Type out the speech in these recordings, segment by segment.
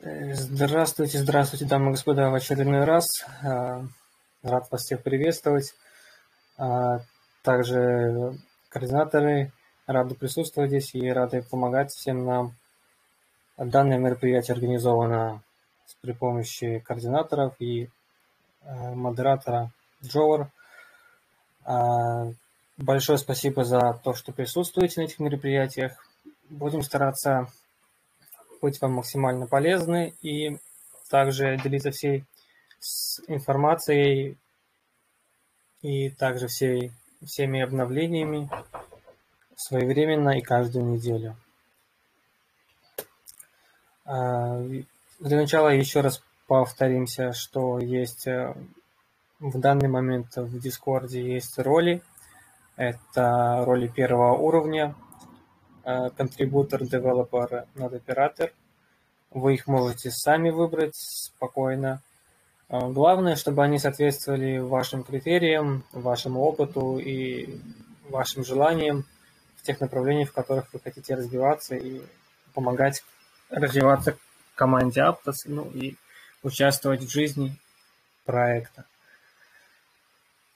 Здравствуйте, здравствуйте, дамы и господа, в очередной раз. А, Рад вас всех приветствовать. А, Также координаторы рады присутствовать здесь и рады помогать всем нам. Данное мероприятие организовано при помощи координаторов и э, модератора Джовар. А, Большое спасибо за то, что присутствуете на этих мероприятиях. Будем стараться быть вам максимально полезны и также делиться всей информацией и также всей, всеми обновлениями своевременно и каждую неделю. А, для начала еще раз повторимся, что есть э, в данный момент в Дискорде есть роли. Это роли первого уровня – контрибутор, девелопер, нод оператор. Вы их можете сами выбрать спокойно. А, главное, чтобы они соответствовали вашим критериям, вашему опыту и вашим желаниям в тех направлениях, в которых вы хотите развиваться и помогать развиваться команде Aptos, ну и участвовать в жизни проекта.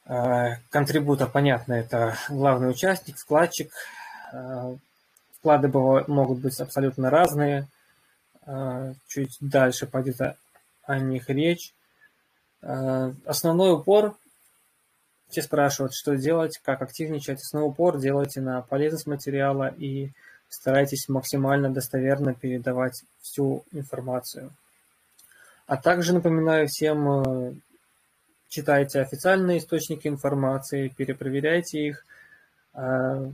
А, контрибутор, понятно, это главный участник, вкладчик, Вклады могут быть абсолютно разные. А, чуть дальше пойдет о них речь. А, основной упор, все спрашивают, что делать, как активничать. Основной упор делайте на полезность материала и старайтесь максимально достоверно передавать всю информацию. А также напоминаю всем, э, читайте официальные источники информации, перепроверяйте их, а,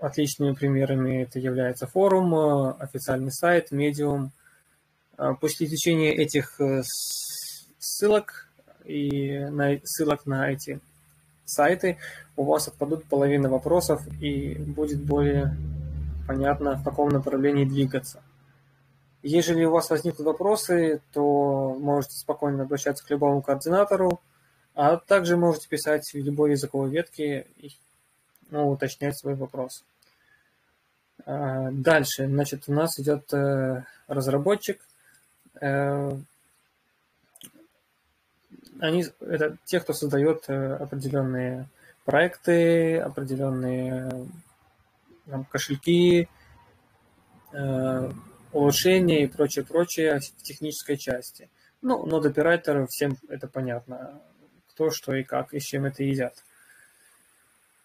Отличными примерами это является форум, э, официальный сайт, медиум. Э, после изучения этих э, ссылок и на, ссылок на эти сайты у вас отпадут половина вопросов и будет более понятно, в каком направлении двигаться. Если у вас возникнут вопросы, то можете спокойно обращаться к любому координатору, а также можете писать в любой языковой ветке ну, уточнять свой вопрос. А, дальше, значит, у нас идет э, разработчик. Э, они, это те, кто создает э, определенные проекты, определенные там, кошельки, улучшения и прочее, прочее в технической части. Ну, нод операторы, всем это понятно, кто, что и как, и с чем это едят.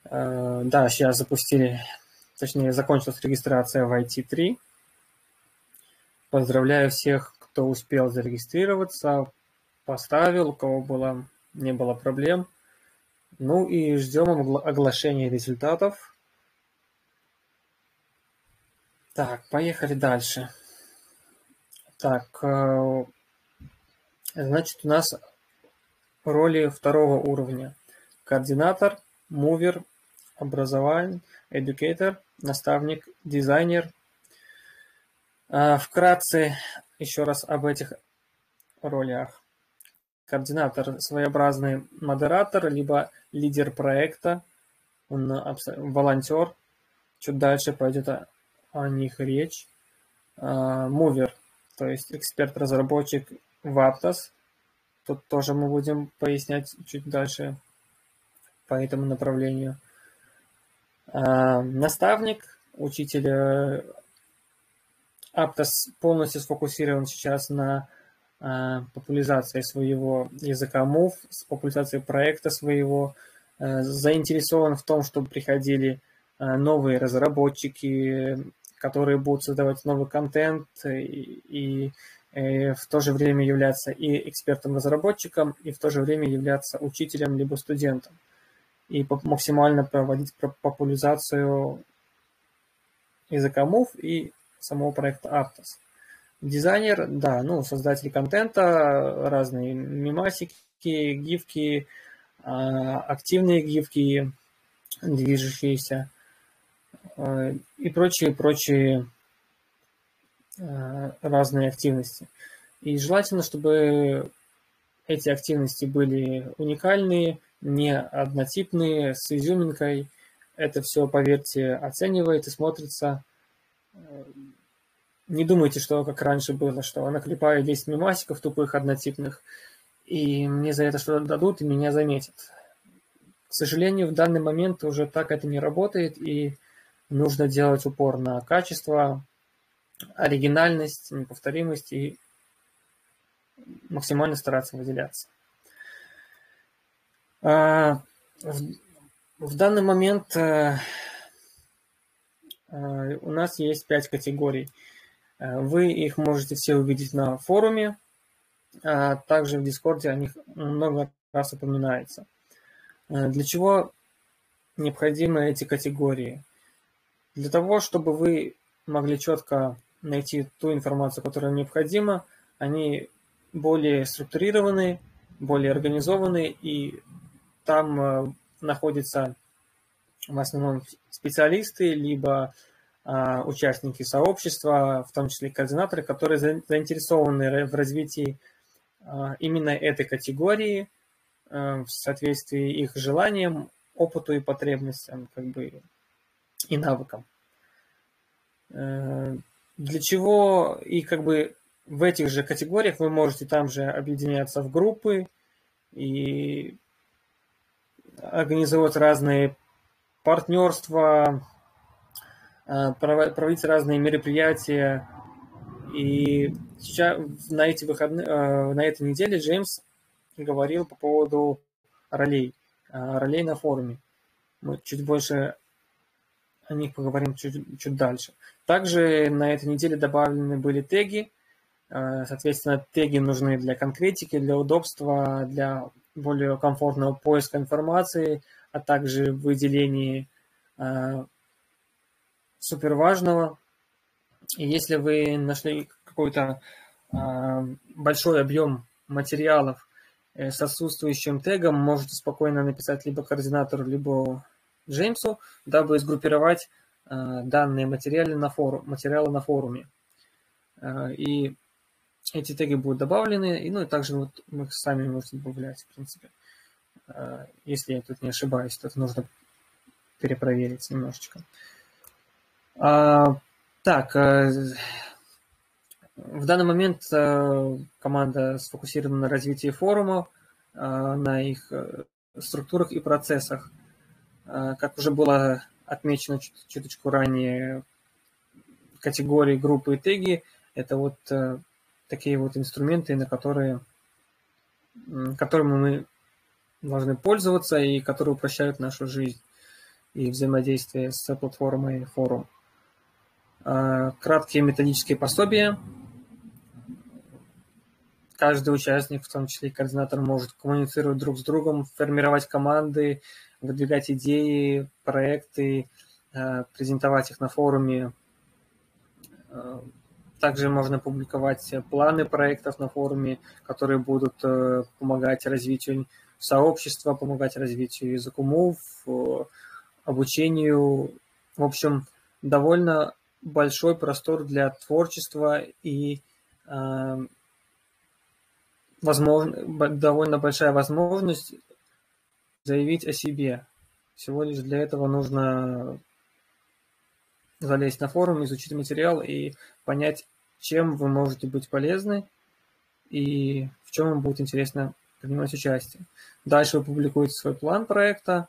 Э, да, сейчас запустили, точнее, закончилась регистрация в IT3. Поздравляю всех, кто успел зарегистрироваться, поставил, у кого было, не было проблем. Ну и ждем оглашения результатов. Так, поехали дальше. Так, э, значит, у нас роли второго уровня. Координатор, мувер, образование, educator, наставник, дизайнер. А, вкратце еще раз об этих ролях. Координатор – своеобразный модератор, либо лидер проекта, он волонтер. Чуть дальше пойдет о, о них речь. А, мувер, то есть эксперт-разработчик в Aptos. Тут тоже мы будем пояснять чуть дальше по этому направлению. А, наставник, учитель э, Аптос полностью сфокусирован сейчас на а, популяризации своего языка Move, с популяризацией проекта своего, э, заинтересован в том, чтобы приходили э, новые разработчики, которые будут создавать новый контент и, и в то же время являться и экспертом-разработчиком, и в то же время являться учителем либо студентом и максимально проводить популяризацию языка Move и самого проекта Aptos. Дизайнер, да, ну, создатель контента, разные мемасики, гифки, а, активные гифки, движущиеся а, и прочие-прочие а, разные активности. И желательно, чтобы эти активности были уникальные, не однотипные, с изюминкой. Это все, поверьте, оценивает и смотрится э, не думайте, что как раньше было, что наклепаю 10 мемасиков тупых, однотипных, и мне за это что-то дадут, и меня заметят. К сожалению, в данный момент уже так это не работает, и нужно делать упор на качество, оригинальность, неповторимость и максимально стараться выделяться. А, в данный момент э, э, у нас есть пять категорий. Э, вы их можете все увидеть на форуме, а также в Дискорде о них много раз упоминается. Для чего необходимы эти категории? Для того, чтобы вы могли четко найти ту информацию, которая необходима, они более структурированы, более организованы, и там находятся в основном специалисты, либо а, участники сообщества, в том числе координаторы, которые заинтересованы в развитии а, именно этой категории а, в соответствии их желаниям, опыту и потребностям, как бы и навыкам. Э, для чего и как бы в этих же категориях вы можете там же объединяться в группы и организовывать разные партнерства, э, проводить разные мероприятия. И сейчас на эти выходные, э, на этой неделе Джеймс говорил по поводу ролей, э, ролей на форуме. Мы чуть больше о них поговорим чуть, чуть дальше. Также на этой неделе добавлены были теги. Соответственно, теги нужны для конкретики, для удобства, для более комфортного поиска информации, а также выделении э, суперважного. И если вы нашли какой-то э, большой объем материалов э, с отсутствующим тегом, можете спокойно написать либо координатору, либо Джеймсу, дабы сгруппировать э, данные материалы на, форум, материалы на форуме. Э, и эти теги будут добавлены, и, ну и также вот мы их сами можем добавлять, в принципе. Э, если я тут не ошибаюсь, то это нужно перепроверить немножечко. А, так, э, в данный момент э, команда сфокусирована на развитии форума, на их структурах и процессах. Как уже было отмечено чуточку ранее, категории, группы и теги – это вот такие вот инструменты, на которые, которыми мы должны пользоваться и которые упрощают нашу жизнь и взаимодействие с платформой форум. А, краткие методические пособия. Каждый участник, в том числе и координатор, может коммуницировать друг с другом, формировать команды, выдвигать идеи, проекты, а, презентовать их на форуме, а, также можно публиковать планы проектов на форуме, которые будут э, помогать развитию сообщества, помогать развитию языкумов, э, обучению. В общем, довольно большой простор для творчества и э, возможно, довольно большая возможность заявить о себе. Всего лишь для этого нужно залезть на форум, изучить материал и понять, чем вы можете быть полезны и в чем вам будет интересно принимать участие. Дальше вы публикуете свой план проекта,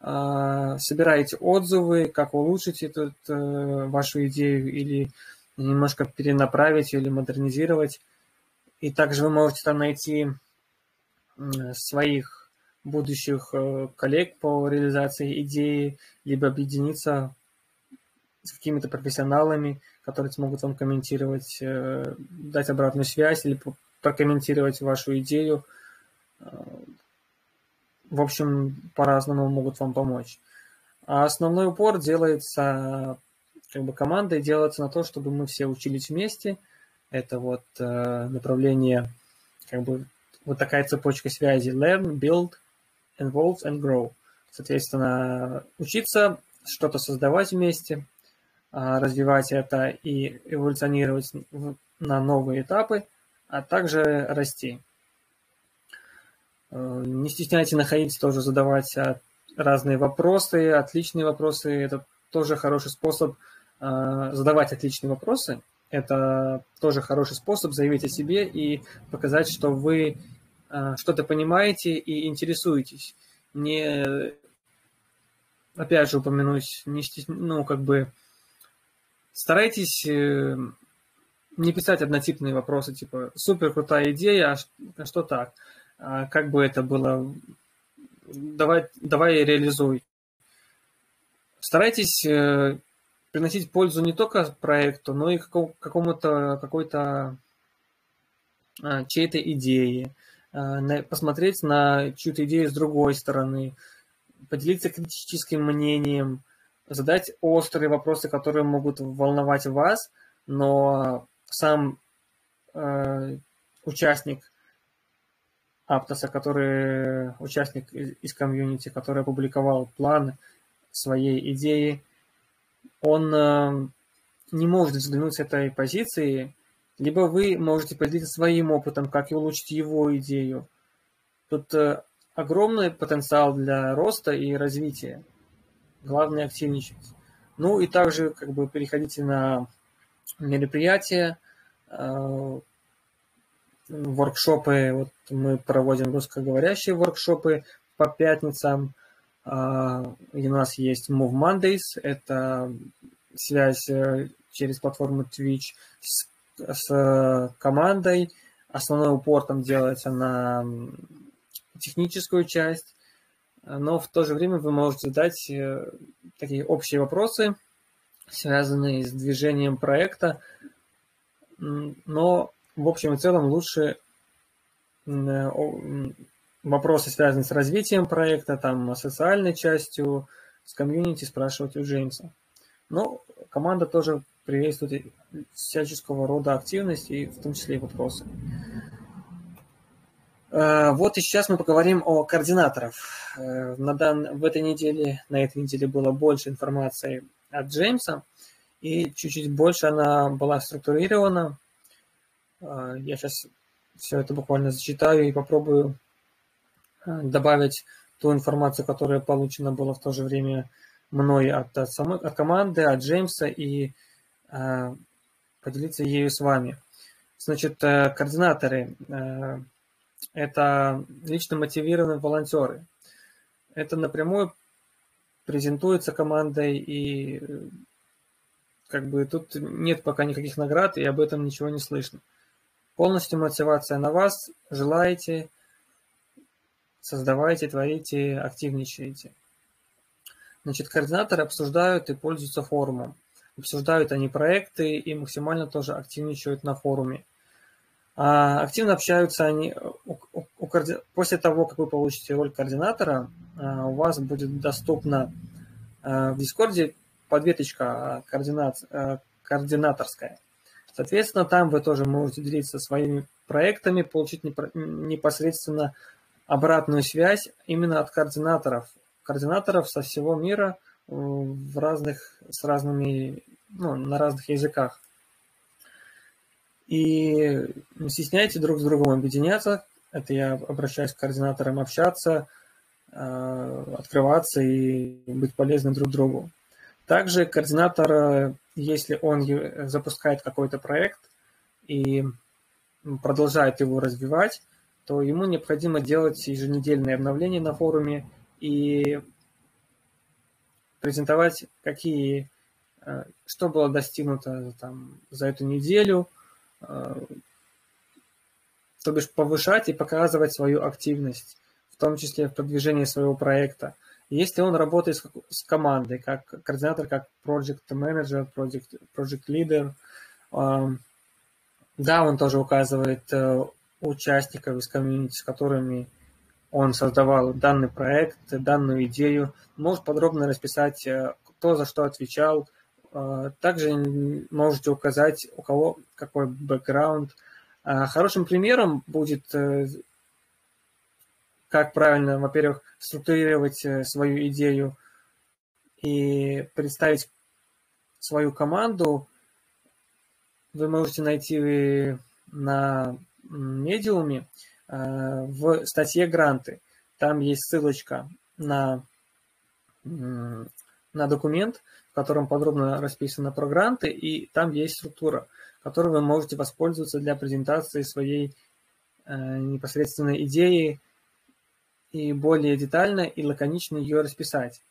а, собираете отзывы, как улучшить эту э, вашу идею или немножко перенаправить или модернизировать. И также вы можете там найти своих будущих э, коллег по реализации идеи, либо объединиться с какими-то профессионалами, которые смогут вам комментировать, э, дать обратную связь или прокомментировать вашу идею. Э, в общем, по-разному могут вам помочь. А основной упор делается как бы командой, делается на то, чтобы мы все учились вместе. Это вот э, направление, как бы вот такая цепочка связи learn, build, involve and grow. Соответственно, учиться, что-то создавать вместе, развивать это и эволюционировать на новые этапы, а также расти. Э, не стесняйтесь находить, тоже задавать а, разные вопросы, отличные вопросы. Это тоже хороший способ а, задавать отличные вопросы. Это тоже хороший способ заявить о себе и показать, что вы что-то понимаете и интересуетесь. Не, опять же упомянусь, не, ну, как бы старайтесь э, не писать однотипные вопросы, типа «супер крутая идея, а что так?» а Как бы это было? Давай, давай реализуй. Старайтесь э, приносить пользу не только проекту, но и какому-то какой-то а, чьей-то идеи, а, посмотреть на чью-то идею с другой стороны, поделиться критическим мнением, задать острые вопросы, которые могут волновать вас, но сам э, участник Аптоса, который участник из комьюнити, который опубликовал план своей идеи, он э, не может взглянуть с этой позиции, либо вы можете поделиться своим опытом, как улучшить его идею. Тут э, огромный потенциал для роста и развития. Главное активничать. Ну и также как бы переходите на мероприятия, э, воркшопы. Вот мы проводим русскоговорящие воркшопы по пятницам. Uh, у нас есть Move Mondays, это связь э, через платформу Twitch с, с командой. Основной упор там делается на техническую часть, но в то же время вы можете задать э, такие общие вопросы, связанные с движением проекта, но в общем и целом лучше э, вопросы, связанные с развитием проекта, там, социальной частью, с комьюнити спрашивать у Джеймса. Но команда тоже приветствует всяческого рода активности, в том числе и вопросы. Э, вот и сейчас мы поговорим о координаторах. Э, на дан... В этой неделе, на этой неделе было больше информации от Джеймса, и чуть-чуть больше она была структурирована. Э, я сейчас все это буквально зачитаю и попробую добавить ту информацию, которая получена была в то же время мной от, от, самой, от команды, от Джеймса, и э, поделиться ею с вами. Значит, координаторы это лично мотивированные волонтеры. Это напрямую презентуется командой, и как бы тут нет пока никаких наград, и об этом ничего не слышно. Полностью мотивация на вас. Желаете, создавайте, творите, активничаете. Значит, координаторы обсуждают и пользуются форумом. Обсуждают они проекты и максимально тоже активничают на форуме. А, активно общаются они у, после того, как вы получите роль координатора, а, у вас будет доступна а, в Дискорде подветочка координат, координаторская. Соответственно, там вы тоже можете делиться своими проектами, получить непосредственно обратную связь именно от координаторов. Координаторов со всего мира в разных, с разными, ну, на разных языках. И не стесняйте друг с другом объединяться. Это я обращаюсь к координаторам общаться, э, открываться и быть полезным друг другу. Также координатор, если он запускает какой-то проект и продолжает его развивать, то ему необходимо делать еженедельные обновления на форуме и презентовать, какие, э, что было достигнуто там, за эту неделю – Э, то бишь повышать и показывать свою активность, в том числе в продвижении своего проекта. Если он работает с, с командой, как координатор, как project manager, project, project leader, э, да, он тоже указывает э, участников из комьюнити, с которыми он создавал данный проект, данную идею, может подробно расписать, кто за что отвечал, а, также можете указать, у кого какой бэкграунд. А, хорошим примером будет, э, как правильно, во-первых, структурировать э, свою идею и представить свою команду. Вы можете найти на медиуме э, в статье «Гранты». Там есть ссылочка на, на документ, в котором подробно расписано про гранты, и там есть структура. Которой вы можете воспользоваться для презентации своей э, непосредственной идеи и более детально и лаконично ее расписать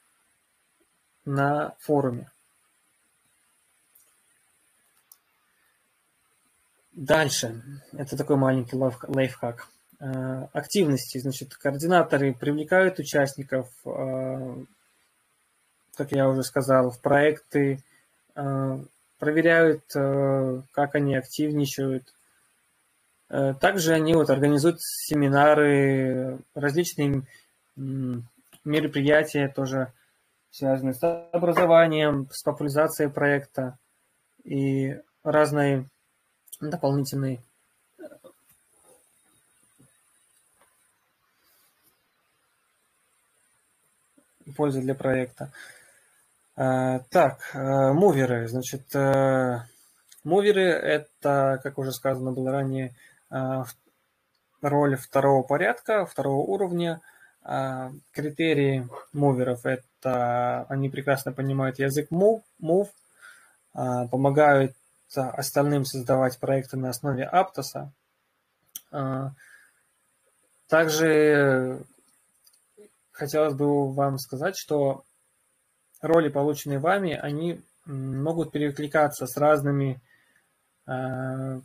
на форуме. Дальше. Это такой маленький лайфхак. Э, активности. Значит, координаторы привлекают участников, э, как я уже сказал, в проекты, э, проверяют, как они активничают. Также они вот организуют семинары, различные мероприятия тоже связанные с образованием, с популяризацией проекта и разные дополнительные пользы для проекта. А, так, а, муверы. Значит, а, муверы – это, как уже сказано было ранее, роль второго порядка, второго уровня. Критерии муверов – это они прекрасно понимают язык move, move помогают остальным создавать проекты на основе Аптоса. Также хотелось бы вам сказать, что роли, полученные вами, они могут перекликаться с разными э,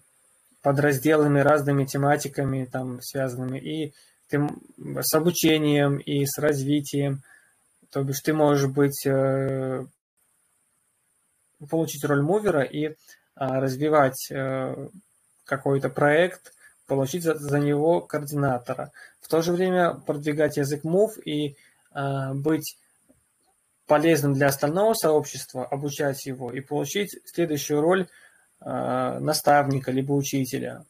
подразделами, разными тематиками там связанными и с обучением, и с развитием. То бишь ты можешь быть, э, получить роль мувера и э, развивать э, какой-то проект, получить за, за него координатора. В то же время продвигать язык Move и э, быть полезным для остального сообщества, обучать его и получить следующую роль э, наставника либо учителя.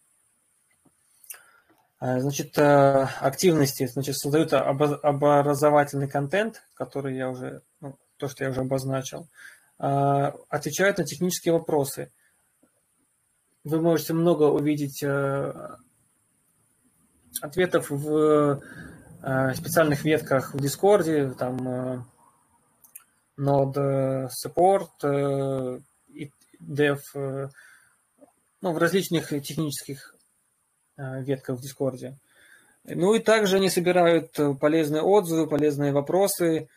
Э, значит, э, активности, значит, создают образовательный контент, который я уже, ну, то, что я уже обозначил, отвечают на технические вопросы. Вы можете много увидеть ответов в специальных ветках в Дискорде, там Node Support, и Dev, ну, в различных технических э, ветках в Дискорде. Ну и также они собирают полезные отзывы, полезные вопросы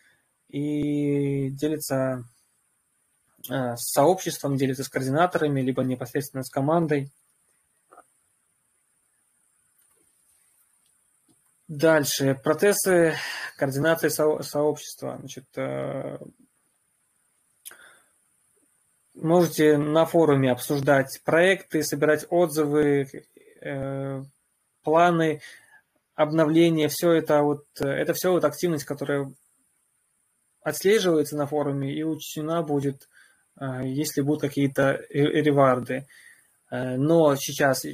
и делятся с сообществом, делятся с координаторами, либо непосредственно с командой. Дальше. Процессы координации со сообщества. Значит, э, можете на форуме обсуждать проекты, собирать отзывы, э, планы, обновления. Все это вот, это все вот активность, которая отслеживается на форуме и учтена будет, э, если будут какие-то реварды. Но сейчас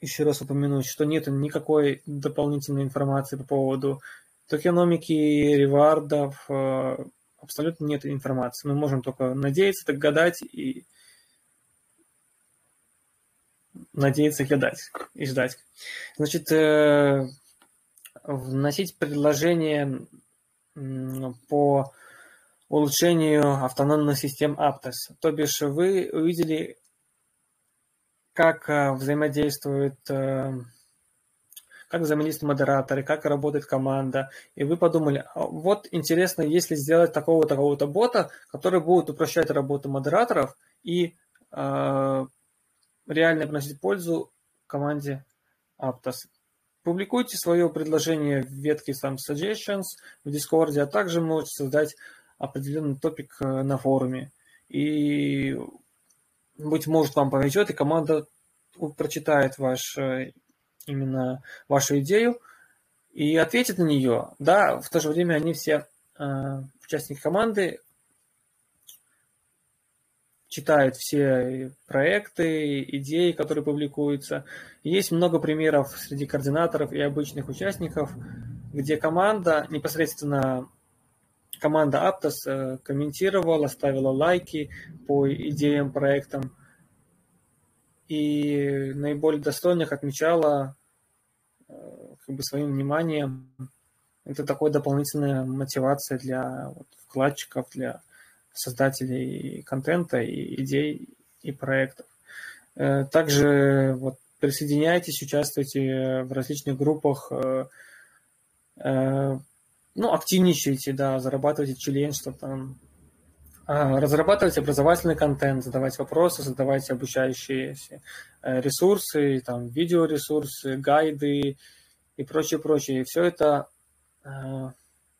еще раз упомянуть, что нет никакой дополнительной информации по поводу токеномики, ревардов, э, абсолютно нет информации. Мы можем только надеяться, так гадать и надеяться, гадать и ждать. Значит, э, вносить предложение по улучшению автономных систем Aptos. То бишь вы увидели как э, взаимодействуют э, как взаимодействуют модераторы, как работает команда, и вы подумали, «А вот интересно, если сделать такого-то, такого-то бота, который будет упрощать работу модераторов и э, реально приносить пользу команде Aptos. Публикуйте свое предложение в ветке сам Suggestions в Discord, а также можете создать определенный топик э, на форуме. И быть может, вам повезет, и команда прочитает ваш, э, именно вашу идею и ответит на нее. Да, в то же время они все э, участники команды читают все проекты, идеи, которые публикуются. Есть много примеров среди координаторов и обычных участников, где команда непосредственно команда Aptos э, комментировала, ставила лайки по идеям, проектам и наиболее достойных отмечала как бы своим вниманием. Это такой дополнительная мотивация для вот, вкладчиков, для создателей контента и идей и проектов. Также вот присоединяйтесь, участвуйте в различных группах, ну, активничайте, да, зарабатывайте членство там, разрабатывать образовательный контент, задавать вопросы, задавать обучающие э, ресурсы, там, видеоресурсы, гайды и прочее, прочее. И все это, э,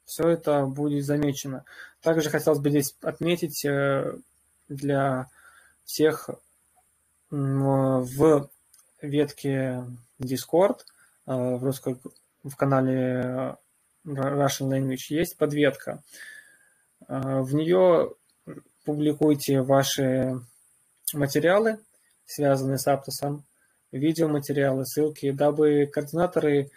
все это будет замечено. Также хотелось бы здесь отметить э, для всех в ветке Discord, в, русской, в канале Russian Language есть подветка. В нее публикуйте ваши материалы, связанные с Аптосом, видеоматериалы, ссылки, дабы координаторы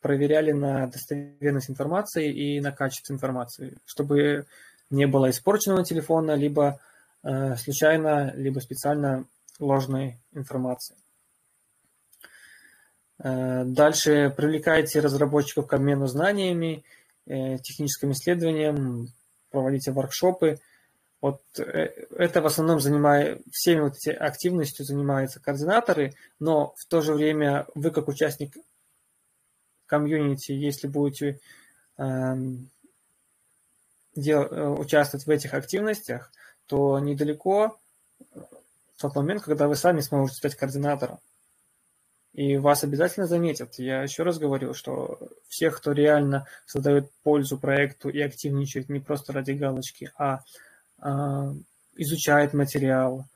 проверяли на достоверность информации и на качество информации, чтобы не было испорченного телефона, либо э, случайно, либо специально ложной информации. Э, дальше привлекайте разработчиков к обмену знаниями, э, техническим исследованиям, проводите воркшопы – вот э, это в основном занимает, всеми вот эти активностью занимаются координаторы, но в то же время вы как участник комьюнити, если будете эм, дел, участвовать в этих активностях, то недалеко э, тот момент, когда вы сами сможете стать координатором. И вас обязательно заметят. Я еще раз говорю, что всех, кто реально создает пользу проекту и активничает не просто ради галочки, а, изучает материал,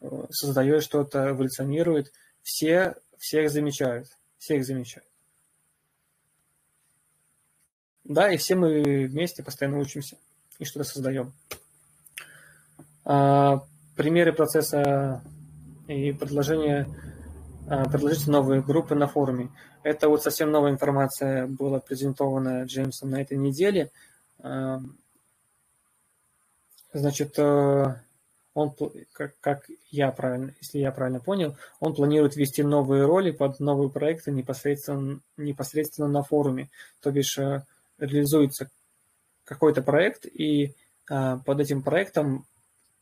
э, создает что-то, эволюционирует, все всех замечают, всех замечают. Да, и все мы вместе постоянно учимся и что-то создаем. А, примеры процесса и предложения а, предложите новые группы на форуме. Это вот совсем новая информация была презентована Джеймсом на этой неделе. Значит, э, он, как, как я правильно, если я правильно понял, он планирует ввести новые роли под новые проекты непосредственно, непосредственно на форуме. То бишь э, реализуется какой-то проект, и э, под этим проектом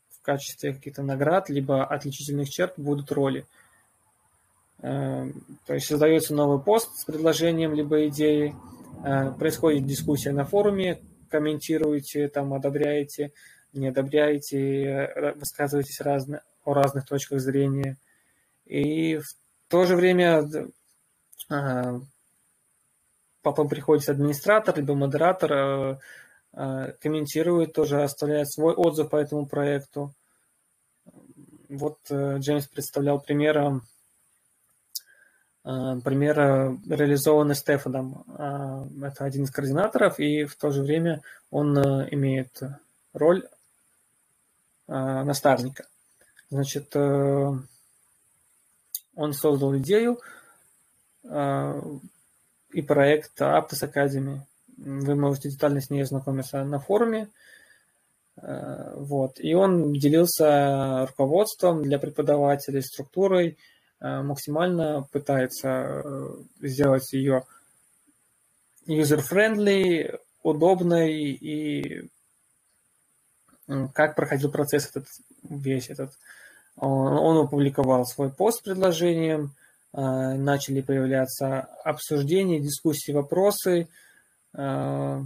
в качестве каких-то наград либо отличительных черт будут роли. То есть создается новый пост с предложением либо идеей, происходит дискуссия на форуме, комментируете, там, одобряете, не одобряете, э, высказываетесь разно, о разных точках зрения. И в то же время э, потом приходит администратор, либо модератор, э, комментирует тоже, оставляет свой отзыв по этому проекту. Вот Джеймс представлял примером пример реализованный Стефаном. Это один из координаторов, и в то же время он имеет роль наставника. Значит, э, он создал идею э, и проект Aptos Academy. Вы можете детально с ней ознакомиться на форуме. Вот. И он делился руководством для преподавателей, структурой, максимально пытается сделать ее user-friendly, удобной и как проходил процесс этот, весь этот. Он, он опубликовал свой пост с предложением, а, начали появляться обсуждения, дискуссии, вопросы. А,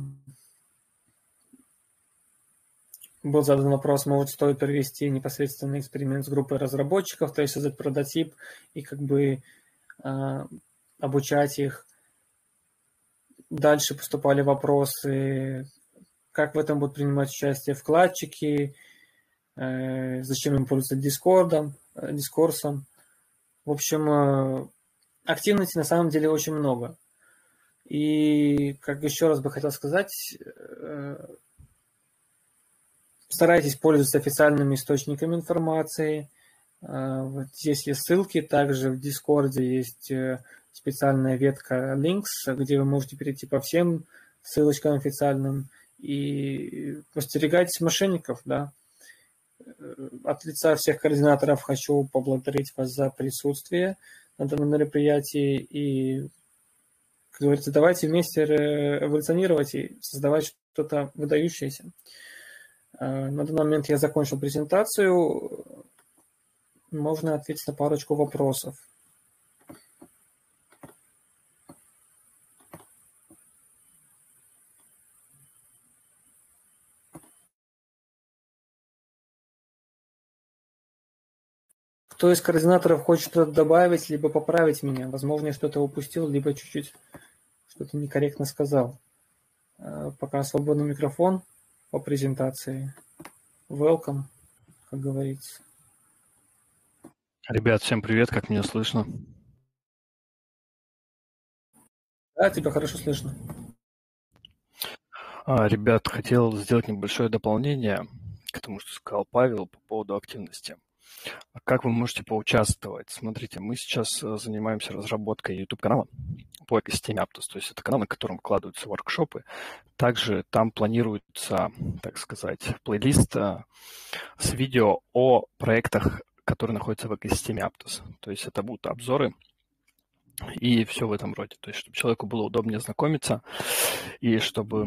был задан вопрос, может стоит провести непосредственный эксперимент с группой разработчиков, то есть создать прототип и как бы а, обучать их. Дальше поступали вопросы, как в этом будут принимать участие вкладчики, э, зачем им пользоваться Дискордом, э, Дискорсом. В общем, э, активности на самом деле очень много. И, как еще раз бы хотел сказать, старайтесь пользоваться официальными источниками информации. Вот здесь есть ссылки, также в Дискорде есть специальная ветка Links, где вы можете перейти по всем ссылочкам официальным и постерегайтесь мошенников, да. От лица всех координаторов хочу поблагодарить вас за присутствие на данном мероприятии и, как говорится, давайте вместе эволюционировать и создавать что-то выдающееся. На данный момент я закончил презентацию. можно ответить на парочку вопросов. Кто из координаторов хочет что-то добавить, либо поправить меня? Возможно, я что-то упустил, либо чуть-чуть что-то некорректно сказал. Э, пока свободный микрофон по презентации. Welcome, как говорится. Ребят, всем привет, как меня слышно? Да, тебя хорошо слышно. А, ребят, хотел сделать небольшое дополнение к тому, что сказал Павел по поводу активности. А как вы можете поучаствовать? Смотрите, мы сейчас э, занимаемся разработкой YouTube-канала по экосистеме Aptos, то есть это канал, на котором вкладываются воркшопы. Также там планируется, так сказать, плейлист э, с видео о проектах, которые находятся в экосистеме Aptos. То есть это будут обзоры и все в этом роде. То есть, чтобы человеку было удобнее знакомиться и чтобы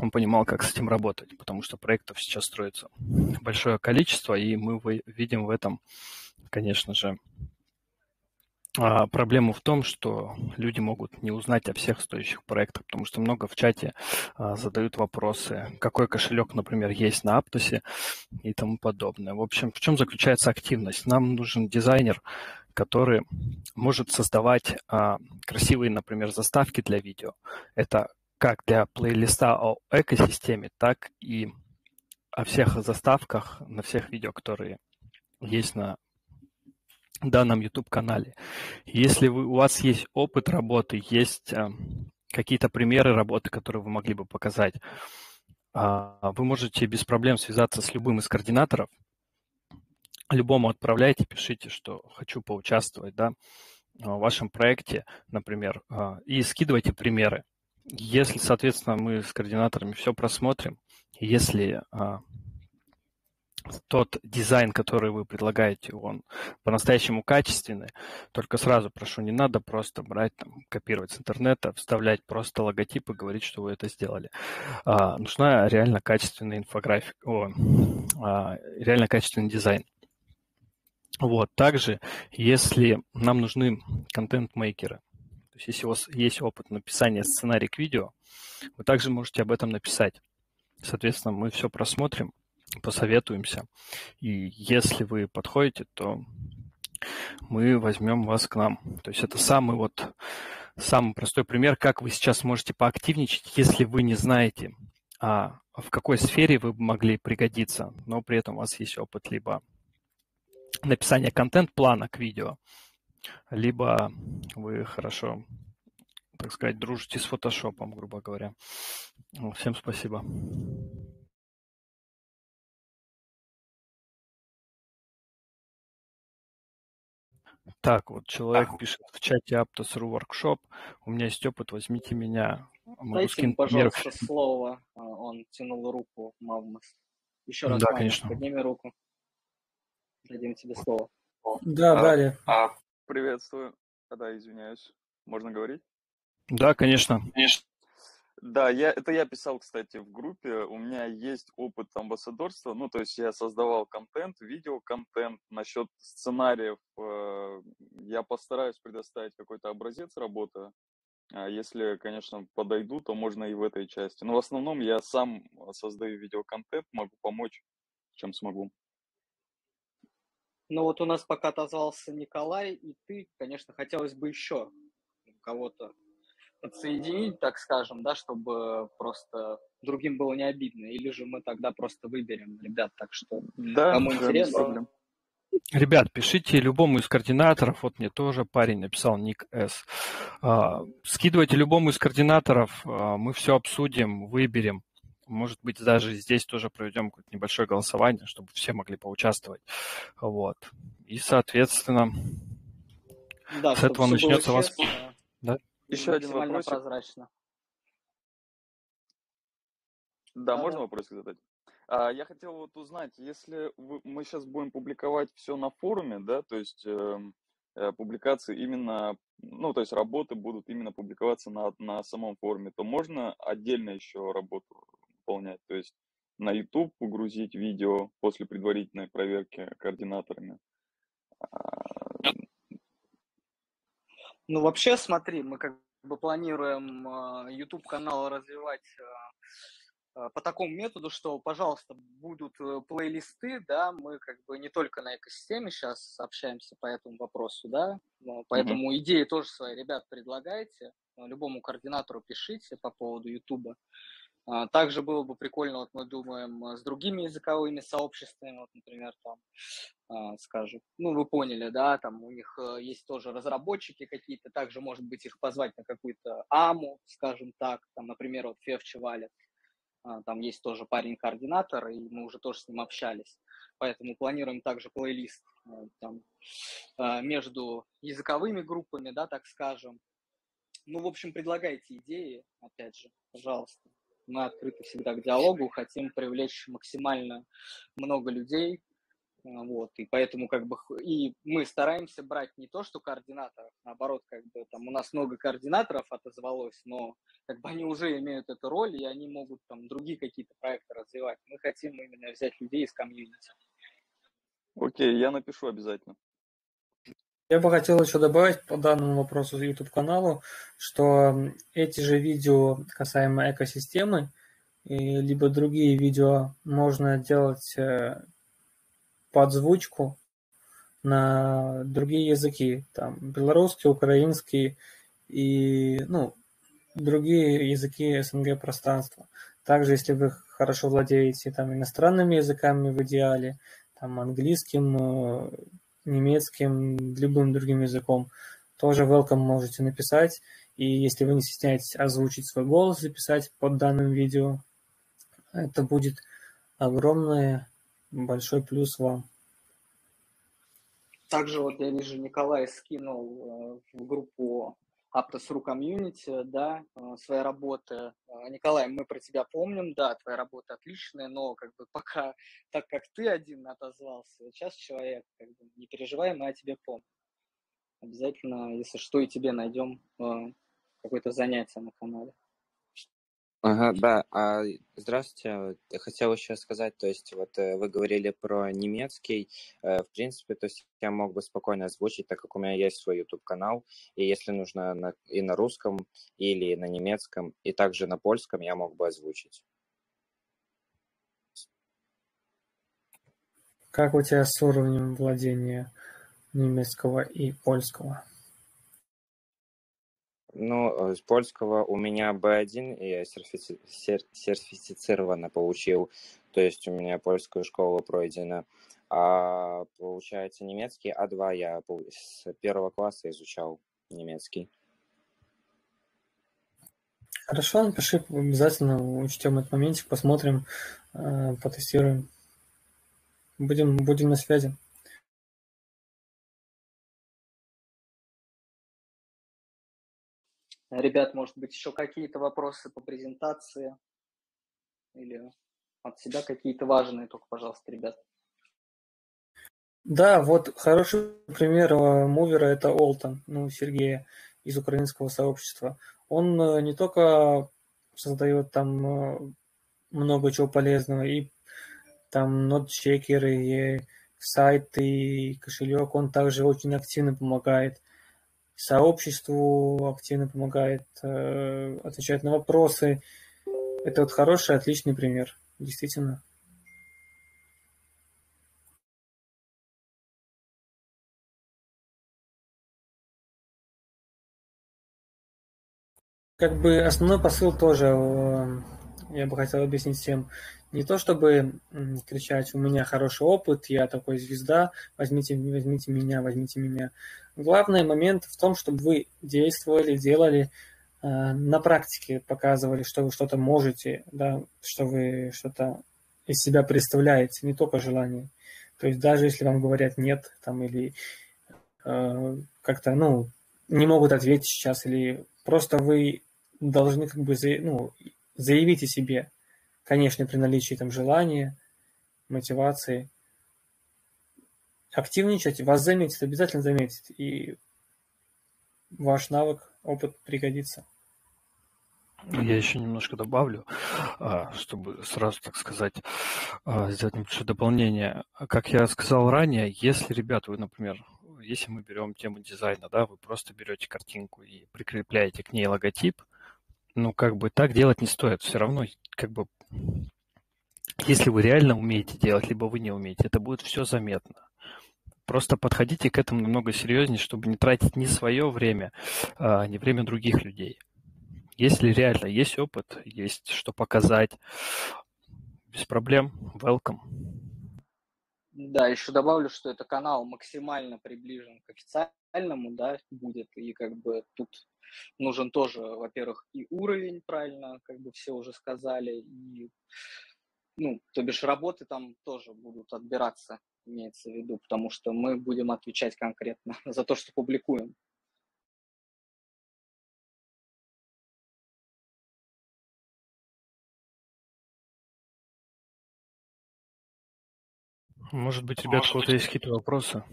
он понимал, как с этим работать, потому что проектов сейчас строится большое количество, и мы видим в этом, конечно же, а, проблему в том, что люди могут не узнать о всех стоящих проектах, потому что много в чате а, задают вопросы, какой кошелек, например, есть на Аптосе и тому подобное. В общем, в чем заключается активность? Нам нужен дизайнер, который может создавать а, красивые, например, заставки для видео. Это как для плейлиста о экосистеме, так и о всех заставках на всех видео, которые есть на данном YouTube-канале. Если вы, у вас есть опыт работы, есть а, какие-то примеры работы, которые вы могли бы показать, а, вы можете без проблем связаться с любым из координаторов – любому отправляйте, пишите, что хочу поучаствовать да, в вашем проекте, например, а, и скидывайте примеры. Если, соответственно, мы с координаторами все просмотрим, если а, тот дизайн, который вы предлагаете, он по-настоящему качественный, только сразу прошу, не надо просто брать, там, копировать с интернета, вставлять просто логотип и говорить, что вы это сделали. А, нужна реально качественная инфографика, о, а, реально качественный дизайн. Вот. Также, если нам нужны контент-мейкеры, то есть если у вас есть опыт написания сценария к видео, вы также можете об этом написать. Соответственно, мы все просмотрим, посоветуемся. И если вы подходите, то мы возьмем вас к нам. То есть это самый вот самый простой пример, как вы сейчас можете поактивничать, если вы не знаете, а в какой сфере вы могли пригодиться, но при этом у вас есть опыт либо написание контент-плана к видео, либо вы хорошо, так сказать, дружите с фотошопом, грубо говоря. Всем спасибо. Так, вот человек а. пишет в чате Aptos.ru Workshop. У меня есть опыт, возьмите меня. Могу Дайте ему, пожалуйста, пример. слово. А, он тянул руку, Мавмас. Еще раз, да, Мавмас, конечно. подними руку. Дадим тебе слово. Да, а, далее. А, приветствую. Да, извиняюсь. Можно говорить? Да, конечно. Конечно. Да, я, это я писал, кстати, в группе. У меня есть опыт амбассадорства. Ну, то есть я создавал контент, видеоконтент. Насчет сценариев э, я постараюсь предоставить какой-то образец работы. А если, конечно, подойду, то можно и в этой части. Но в основном я сам создаю видеоконтент, могу помочь, чем смогу. Ну вот у нас пока отозвался Николай, и ты, конечно, хотелось бы еще кого-то подсоединить, так скажем, да, чтобы просто другим было не обидно. Или же мы тогда просто выберем ребят, так что да, кому интересно. Ребят, пишите любому из координаторов, вот мне тоже парень написал ник С. А, скидывайте любому из координаторов, а, мы все обсудим, выберем. Может быть, даже здесь тоже проведем какое-то небольшое голосование, чтобы все могли поучаствовать. Вот. И, соответственно, да, с этого начнется вас... Да? Еще один вопрос. прозрачно. Да, да, можно вопросик задать? А, я хотел вот узнать, если вы, мы сейчас будем публиковать все на форуме, да, то есть э, э, публикации именно, ну, то есть работы будут именно публиковаться на, на самом форуме, то можно отдельно еще работу выполнять. То есть на YouTube погрузить видео после предварительной проверки координаторами. Ну, вообще, смотри, мы как бы планируем э, YouTube-канал развивать э, э, по такому методу, что, пожалуйста, будут плейлисты, да, мы как бы не только на экосистеме сейчас общаемся по этому вопросу, да, поэтому mm-hmm. идеи тоже свои, ребят, предлагайте, любому координатору пишите по поводу YouTube. А, также было бы прикольно, вот мы думаем, с другими языковыми сообществами, вот, например, там, а, скажем, ну, вы поняли, да, там у них э, есть тоже разработчики какие-то, также, может быть, их позвать на какую-то АМУ, скажем так, там, например, вот Фев Чевалет, а, там есть тоже парень-координатор, и мы уже тоже с ним общались, поэтому планируем также плейлист э, там, между языковыми группами, да, так скажем. Ну, в общем, предлагайте идеи, опять же, пожалуйста. Мы открыты всегда к диалогу, хотим привлечь максимально много людей, э, вот, и поэтому как бы и мы стараемся брать не то, что координаторов, наоборот, как бы там у нас много координаторов отозвалось, но как бы они уже имеют эту роль, и они могут там другие какие-то проекты развивать. Мы хотим именно взять людей из комьюнити. Окей, я напишу обязательно. Я бы хотел еще добавить по данному вопросу YouTube-каналу, что эти же видео касаемо экосистемы, либо другие видео можно делать э, подзвучку на другие языки, там белорусский, украинский и ну, другие языки СНГ пространства. Также, если вы хорошо владеете там иностранными языками в идеале, там английским, э, немецким, любым другим языком, тоже welcome можете написать. И если вы не стесняетесь озвучить свой голос, записать под данным видео, это будет огромный большой плюс вам. Также вот я вижу, Николай скинул э, в группу Aptos.ru комьюнити, да, э, своей работы. Э, Николай, мы про тебя помним, да, твоя работа отличная, но как бы пока, так как ты один отозвался, сейчас человек, как бы, не переживай, мы о тебе помним. Обязательно, если что, и тебе найдем э, какое-то занятие на канале. Ага, да. А, здравствуйте. Хотел еще сказать, то есть вот э, вы говорили про немецкий. Э, в принципе, то есть я мог бы спокойно озвучить, так как у меня есть свой YouTube-канал, и если нужно на, и на русском, или на немецком, и также на польском я мог бы озвучить. Как у тебя с уровнем владения немецкого и польского? Ну, с польского у меня B1, и я сертифици... сертифицированно получил, то есть у меня польскую школу пройдена. А получается немецкий А2 я с первого класса изучал немецкий. Хорошо, напиши, обязательно учтем этот моментик, посмотрим, э, потестируем. Будем, будем на связи. Ребят, может быть, еще какие-то вопросы по презентации? Или от себя какие-то важные только, пожалуйста, ребят. Да, вот хороший пример э, мувера – это Олтон, ну, Сергея из украинского сообщества. Он э, не только создает там э, много чего полезного, и там нот-чекеры, и сайты, и кошелек, он также очень активно помогает сообществу активно помогает, э, отвечает на вопросы. Это вот хороший, отличный пример, действительно. Как бы основной посыл тоже э, я бы хотел объяснить всем. Не то чтобы кричать, у меня хороший опыт, я такой звезда, возьмите, возьмите меня, возьмите меня. Главный момент в том, чтобы вы действовали, делали э, на практике, показывали, что вы что-то можете, да, что вы что-то из себя представляете, не только желание. То есть даже если вам говорят нет, там, или э, как-то, ну, не могут ответить сейчас, или просто вы должны как бы, ну, заявить о себе, конечно, при наличии там желания, мотивации, активничать, вас заметят, обязательно заметят, и ваш навык, опыт пригодится. Я еще немножко добавлю, а, чтобы сразу, так сказать, а, сделать небольшое дополнение. Как я сказал ранее, если, ребята, вы, например, если мы берем тему дизайна, да, вы просто берете картинку и прикрепляете к ней логотип, ну, как бы так делать не стоит. Все равно, как бы, если вы реально умеете делать, либо вы не умеете, это будет все заметно. Просто подходите к этому намного серьезнее, чтобы не тратить ни свое время, а, ни время других людей. Если реально есть опыт, есть что показать, без проблем, welcome. Да, еще добавлю, что это канал максимально приближен к официальному, да, будет, и как бы тут нужен тоже, во-первых, и уровень, правильно, как бы все уже сказали, и, ну, то бишь работы там тоже будут отбираться, имеется в виду, потому что мы будем отвечать конкретно за то, что публикуем. Может быть, ребят, у кого-то есть какие-то вопросы?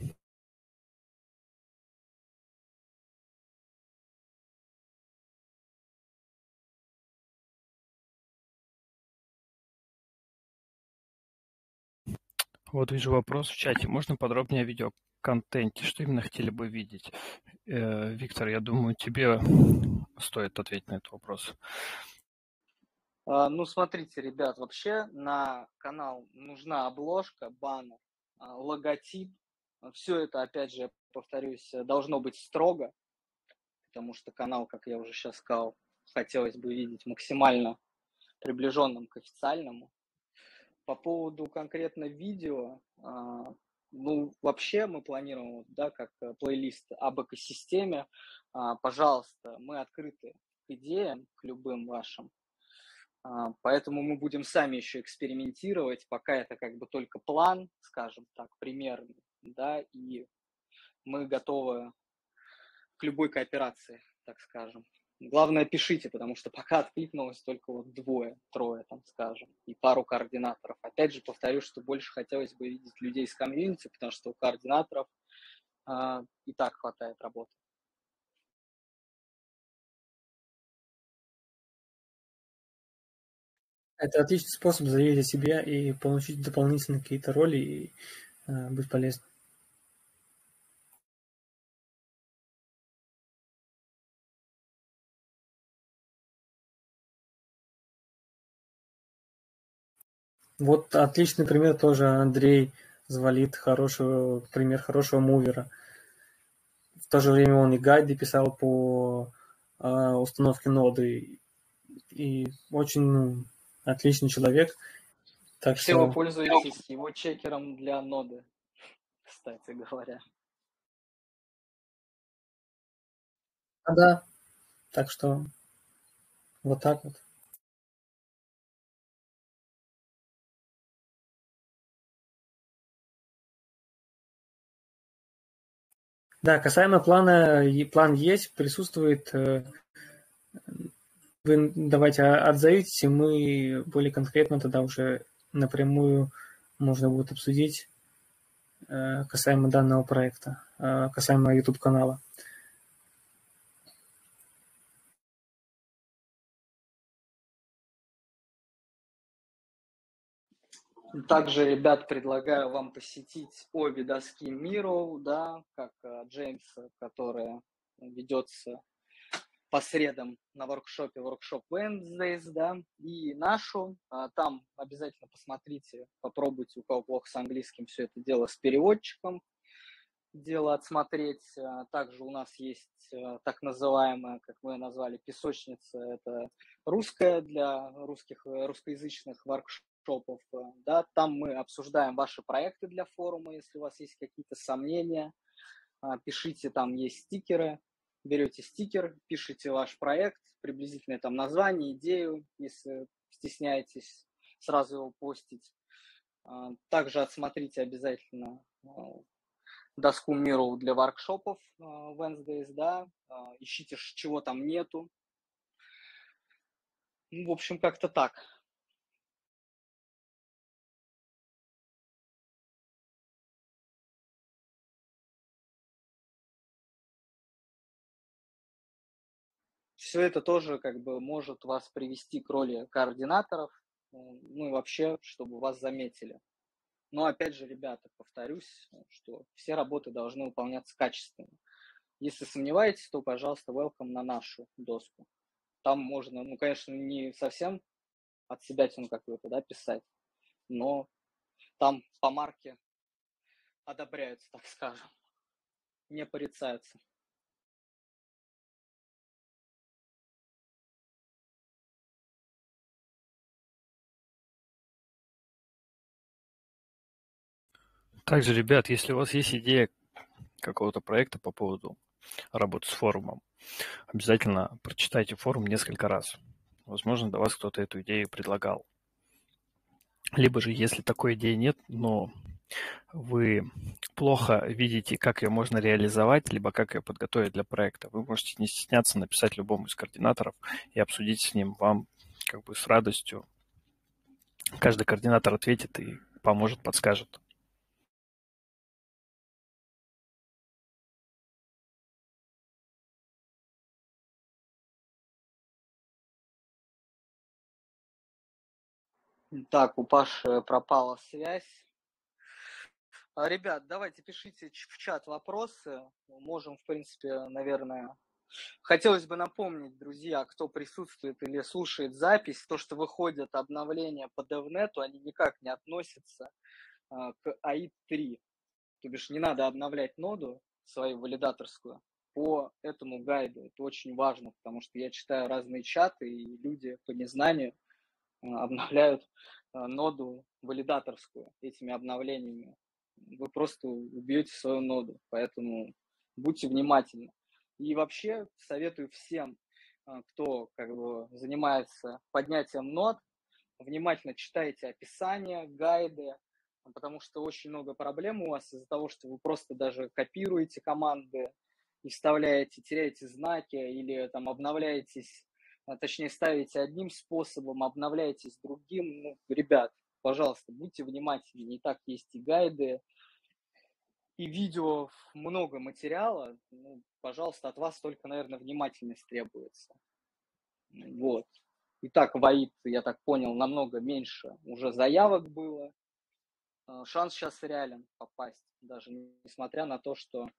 Вот вижу вопрос в чате. Можно подробнее о видеоконтенте? Что именно хотели бы видеть? Э, Виктор, я думаю, тебе стоит ответить на этот вопрос. А, ну, смотрите, ребят, вообще на канал нужна обложка, баннер, а, логотип. Все это, опять же, повторюсь, должно быть строго, потому что канал, как я уже сейчас сказал, хотелось бы видеть максимально приближенным к официальному. По поводу конкретно видео, а, ну, вообще мы планируем, да, как плейлист об экосистеме. Пожалуйста, мы открыты к идеям, к любым вашим. А, поэтому мы будем сами еще экспериментировать, пока это как бы только план, скажем так, примерный, да, и мы готовы к любой кооперации, так скажем. Главное, пишите, потому что пока откликнулось только вот двое, трое, там, скажем, и пару координаторов. Опять же, повторю, что больше хотелось бы видеть людей из комьюнити, потому что у координаторов э, и так хватает работы. Это отличный способ заявить о себе и получить дополнительные какие-то роли и э, быть полезным. Вот отличный пример тоже Андрей Звалит, хороший пример хорошего мувера. В то же время он и гайды писал по э, установке ноды. И очень ну, отличный человек. Так Все что... вы пользуетесь его чекером для ноды, кстати говоря. А, да, так что вот так вот. Да, касаемо плана, план есть, присутствует э, вы давайте отзовитесь, и мы более конкретно тогда уже напрямую можно будет обсудить э, касаемо данного проекта, э, касаемо YouTube-канала. Также, ребят, предлагаю вам посетить обе доски Miro, да, как э, Джеймс, которая ведется по средам на воркшопе Workshop Wednesdays, да, и нашу. А, там обязательно посмотрите, попробуйте, у кого плохо с английским, все это дело с переводчиком, дело отсмотреть. А, также у нас есть а, так называемая, как мы назвали, песочница. Это русская для русских, русскоязычных воркшопов. Да, там мы обсуждаем ваши проекты для форума, если у вас есть какие-то сомнения. Пишите, там есть стикеры, берете стикер, пишите ваш проект, приблизительное там название, идею, если стесняетесь сразу его постить. А, также отсмотрите обязательно а, доску миру для воркшопов а, Wednesdays, да, ищите, чего там нету. Ну, в общем, как-то так. Все это тоже как бы может вас привести к роли координаторов, ну и вообще, чтобы вас заметили. Но опять же, ребята, повторюсь, что все работы должны выполняться качественно. Если сомневаетесь, то, пожалуйста, welcome на нашу доску. Там можно, ну, конечно, не совсем от себя какой-то, да, писать, но там по марке одобряются, так скажем, не порицаются. Также, ребят, если у вас есть идея какого-то проекта по поводу работы с форумом, обязательно прочитайте форум несколько раз. Возможно, до вас кто-то эту идею предлагал. Либо же, если такой идеи нет, но вы плохо видите, как ее можно реализовать, либо как ее подготовить для проекта, вы можете не стесняться написать любому из координаторов и обсудить с ним вам как бы с радостью. Каждый координатор ответит и поможет, подскажет. Так, у Паши пропала связь. А, ребят, давайте пишите в чат вопросы. Можем, в принципе, наверное... Хотелось бы напомнить, друзья, кто присутствует или слушает запись, то, что выходят обновления по DevNet, они никак не относятся а, к AI3. То бишь не надо обновлять ноду свою валидаторскую по этому гайду. Это очень важно, потому что я читаю разные чаты, и люди по незнанию обновляют а, ноду валидаторскую этими обновлениями. Вы просто убьете свою ноду, поэтому будьте внимательны. И вообще советую всем, а, кто как бы занимается поднятием нод, внимательно читайте описание, гайды, потому что очень много проблем у вас из-за того, что вы просто даже копируете команды и вставляете, теряете знаки или там обновляетесь точнее ставите одним способом, обновляетесь другим. Ну, ребят, пожалуйста, будьте внимательны. Не так есть и гайды, и видео, много материала. Ну, пожалуйста, от вас только, наверное, внимательность требуется. Вот. Итак, в АИД, я так понял, намного меньше уже заявок было. А, шанс сейчас реален попасть, даже несмотря на то, что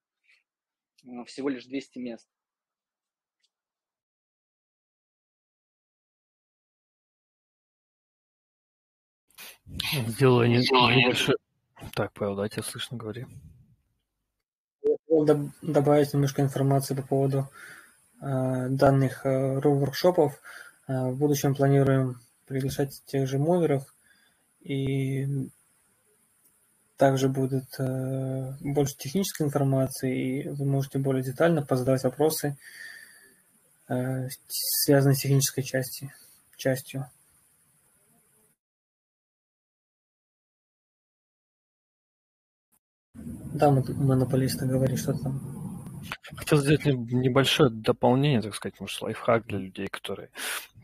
а, всего лишь 200 мест. Сделаю небольшой... Так, Павел, да, тебя слышно, говори. Я хотел добавить немножко информации по поводу э, данных э, воркшопов. Э, в будущем планируем приглашать тех же муверов, и также будет э, больше технической информации, и вы можете более детально позадавать вопросы, э, связанные с технической части, частью. Да, монополисты говорит, что там. Хотел сделать небольшое дополнение, так сказать, может, лайфхак для людей, которые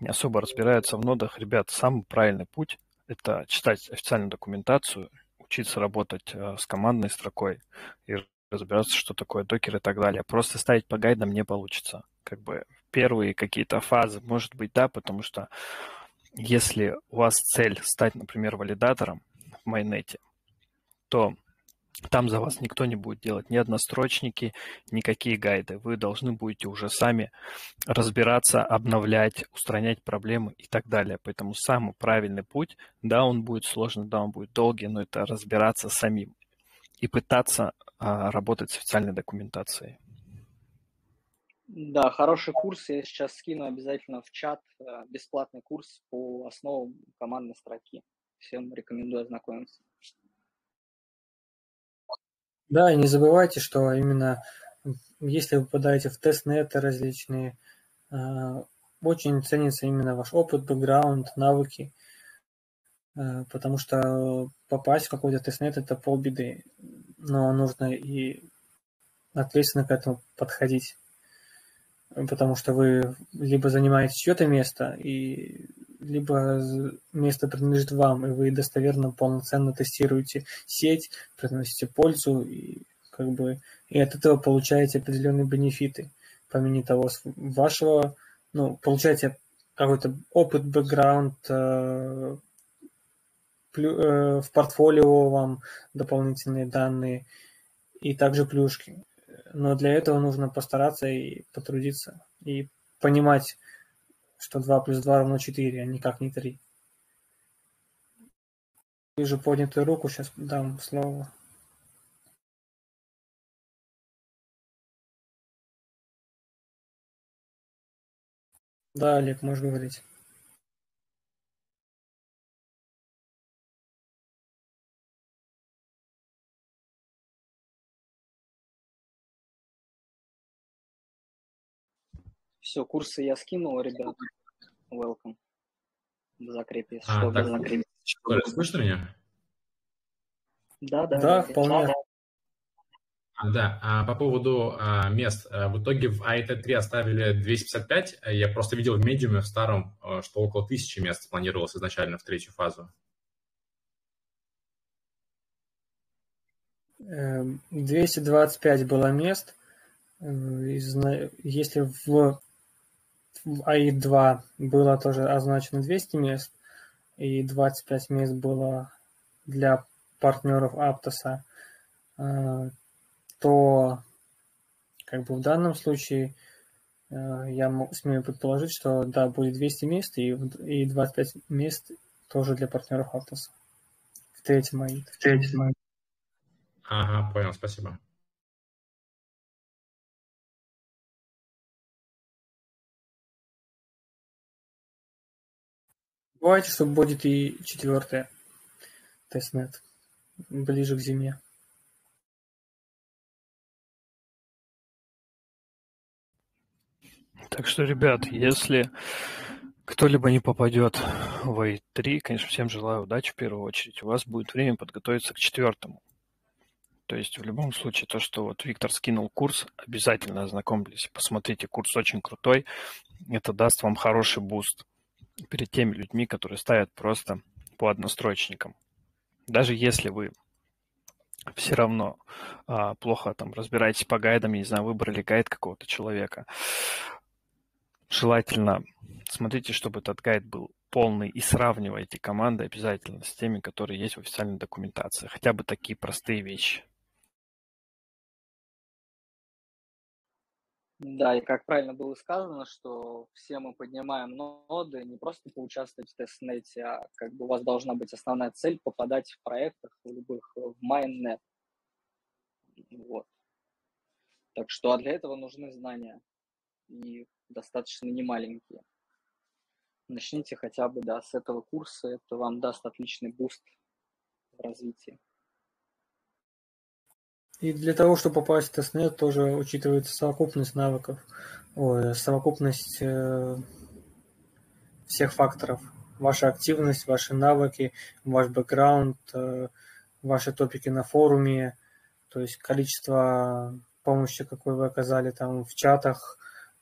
не особо разбираются в нодах. Ребят, самый правильный путь – это читать официальную документацию, учиться работать э, с командной строкой и разбираться, что такое докер и так далее. Просто ставить по гайдам не получится. Как бы первые какие-то фазы, может быть, да, потому что если у вас цель стать, например, валидатором в майонете, то там за вас никто не будет делать ни однострочники, никакие гайды. Вы должны будете уже сами разбираться, обновлять, устранять проблемы и так далее. Поэтому самый правильный путь, да, он будет сложный, да, он будет долгий, но это разбираться самим и пытаться а, работать с официальной документацией. Да, хороший курс. Я сейчас скину обязательно в чат э, бесплатный курс по основам командной строки. Всем рекомендую ознакомиться. Да, и не забывайте, что именно если вы попадаете в тестнеты различные, а, очень ценится именно ваш опыт, бэкграунд, навыки, а, потому что попасть в какой-то тестнет – это полбеды, но нужно и ответственно к этому подходить, потому что вы либо занимаете чье-то место, и либо место принадлежит вам, и вы достоверно, полноценно тестируете сеть, приносите пользу, и как бы и от этого получаете определенные бенефиты, помимо того, вашего ну, получаете какой-то опыт, бэкграунд, э, в портфолио вам дополнительные данные и также плюшки. Но для этого нужно постараться и потрудиться, и понимать, что 2 плюс 2 равно 4, а никак не 3. Вижу поднятую руку, сейчас дам слово. Да, Олег, можешь говорить. Все, курсы я скинул, ребят. Welcome. В закрепе. А, что так, в закрепе. Коля, слышно меня? Да, да. Да, вполне. А, да, а по поводу а, мест. А, в итоге в АИТ-3 оставили 255. Я просто видел в медиуме в старом, а, что около тысячи мест планировалось изначально в третью фазу. 225 эм, было мест. Э, если в в АИ-2 было тоже означено 200 мест, и 25 мест было для партнеров Аптоса, э, то как бы в данном случае э, я смею предположить, что да, будет 200 мест и, и 25 мест тоже для партнеров Аптоса. В третьем АИД. В третьем АИД. Ага, понял, спасибо. Бывайте, что будет и четвертое тестнет ближе к зиме. Так что, ребят, если кто-либо не попадет в A3, конечно, всем желаю удачи в первую очередь. У вас будет время подготовиться к четвертому. То есть в любом случае то, что вот Виктор скинул курс, обязательно ознакомьтесь, посмотрите, курс очень крутой, это даст вам хороший буст перед теми людьми, которые ставят просто по однострочникам. Даже если вы все равно а, плохо там разбираетесь по гайдам, я не знаю, выбрали гайд какого-то человека, желательно смотрите, чтобы этот гайд был полный и сравнивайте команды обязательно с теми, которые есть в официальной документации. Хотя бы такие простые вещи. Да, и как правильно было сказано, что все мы поднимаем ноды не просто поучаствовать в тестнете, а как бы у вас должна быть основная цель попадать в проектах в любых в майннет. Вот. Так что а для этого нужны знания и достаточно немаленькие. Начните хотя бы да, с этого курса, это вам даст отличный буст в развитии. И для того, чтобы попасть в тестнет, тоже учитывается совокупность навыков, ой, совокупность э, всех факторов. Ваша активность, ваши навыки, ваш бэкграунд, э, ваши топики на форуме, то есть количество помощи, какой вы оказали там в чатах.